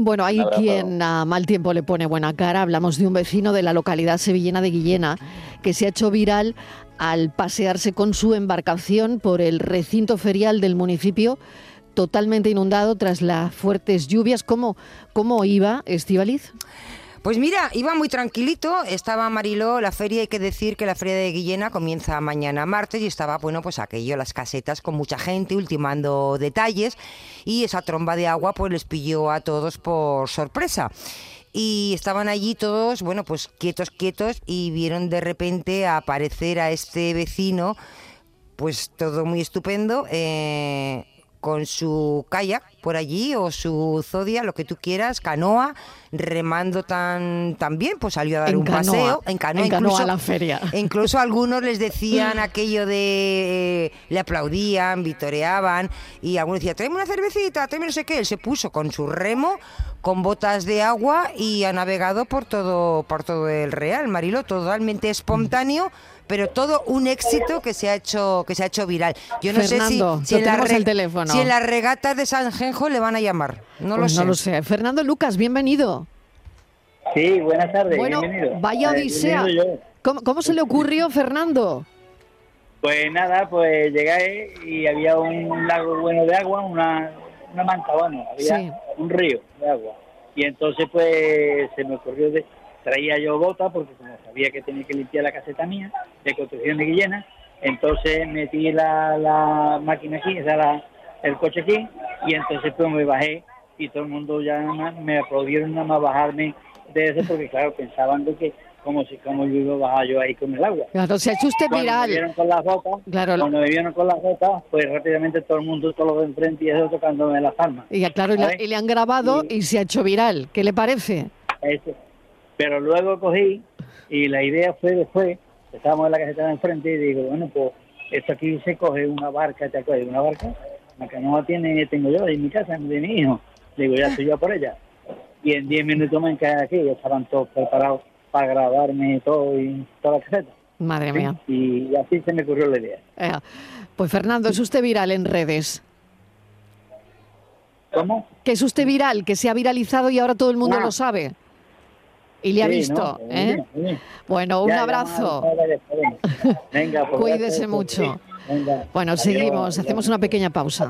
Bueno, hay quien a mal tiempo le pone buena cara. Hablamos de un vecino de la localidad sevillana de Guillena que se ha hecho viral al pasearse con su embarcación por el recinto ferial del municipio totalmente inundado tras las fuertes lluvias. ¿Cómo, cómo iba, Estivaliz? Pues mira, iba muy tranquilito, estaba Mariló, la feria, hay que decir que la feria de Guillena comienza mañana martes y estaba, bueno, pues aquello, las casetas con mucha gente ultimando detalles y esa tromba de agua pues les pilló a todos por sorpresa. Y estaban allí todos, bueno, pues quietos, quietos y vieron de repente aparecer a este vecino, pues todo muy estupendo, eh, con su kayak por allí o su zodia, lo que tú quieras, canoa, remando tan, tan bien, pues salió a dar En un canoa, paseo en canoa, en canoa incluso, a la feria. incluso algunos les decían aquello de eh, le aplaudían, vitoreaban y algunos decían, tráeme una cervecita, tráeme no sé qué, él se puso con su remo, con botas de agua y ha navegado por todo, por todo el Real, Marilo, totalmente espontáneo pero todo un éxito que se ha hecho que se ha hecho viral. Yo no Fernando, sé si, si en la al teléfono. si en las regatas de San Genjo le van a llamar. No lo Pues sé. no lo sé. Fernando Lucas, bienvenido. Sí, buenas tardes. Bueno, bienvenido. vaya Eh, odisea. bienvenido. ¿Cómo, cómo se le ocurrió, Fernando? Pues nada, pues llegué y había un lago bueno de agua, una, una manta, bueno, había Sí. Un río de agua. Y entonces pues se me ocurrió, de, traía yo bota porque como sabía que tenía que limpiar la caseta mía de construcción de Guillena, entonces metí la, la máquina aquí, o sea, la- el coche aquí, y entonces pues me bajé y todo el mundo ya me aplaudieron nada más bajarme de eso porque claro, pensaban de que como si como yo iba a bajar yo ahí con el agua. Claro, se ha hecho usted Cuando me vieron viral. con las botas, Claro, cuando me vieron con las botas, pues rápidamente todo el mundo, todos los de enfrente y eso tocándome las palmas. Y, ya, claro, y, la- ¿sabes? y le han grabado y se ha hecho viral. ¿Qué le parece? Eso. Pero luego cogí y la idea fue después, estábamos en la caseta de enfrente y digo, bueno, pues esto aquí se coge una barca, ¿te acuerdas? Una barca, la que no tiene, tengo yo en mi casa, de mi hijo. Digo, ya estoy yo por ella. Y en 10 minutos me quedé aquí, ya estaban todos preparados para grabarme todo y toda la caseta. Madre mía. Y así se me ocurrió la idea. Eh, Pues Fernando, es usted viral en redes. ¿Cómo? Que es usted viral, que se ha viralizado y ahora todo el mundo Ah. lo sabe. Y le ha Sí, visto. ¿eh? bien, muy bien. Bueno, un Ya, abrazo. ya, ya. Venga, pues, Cuídese gracias, mucho. sí. Venga, Bueno, adiós, seguimos, hacemos una pequeña pausa.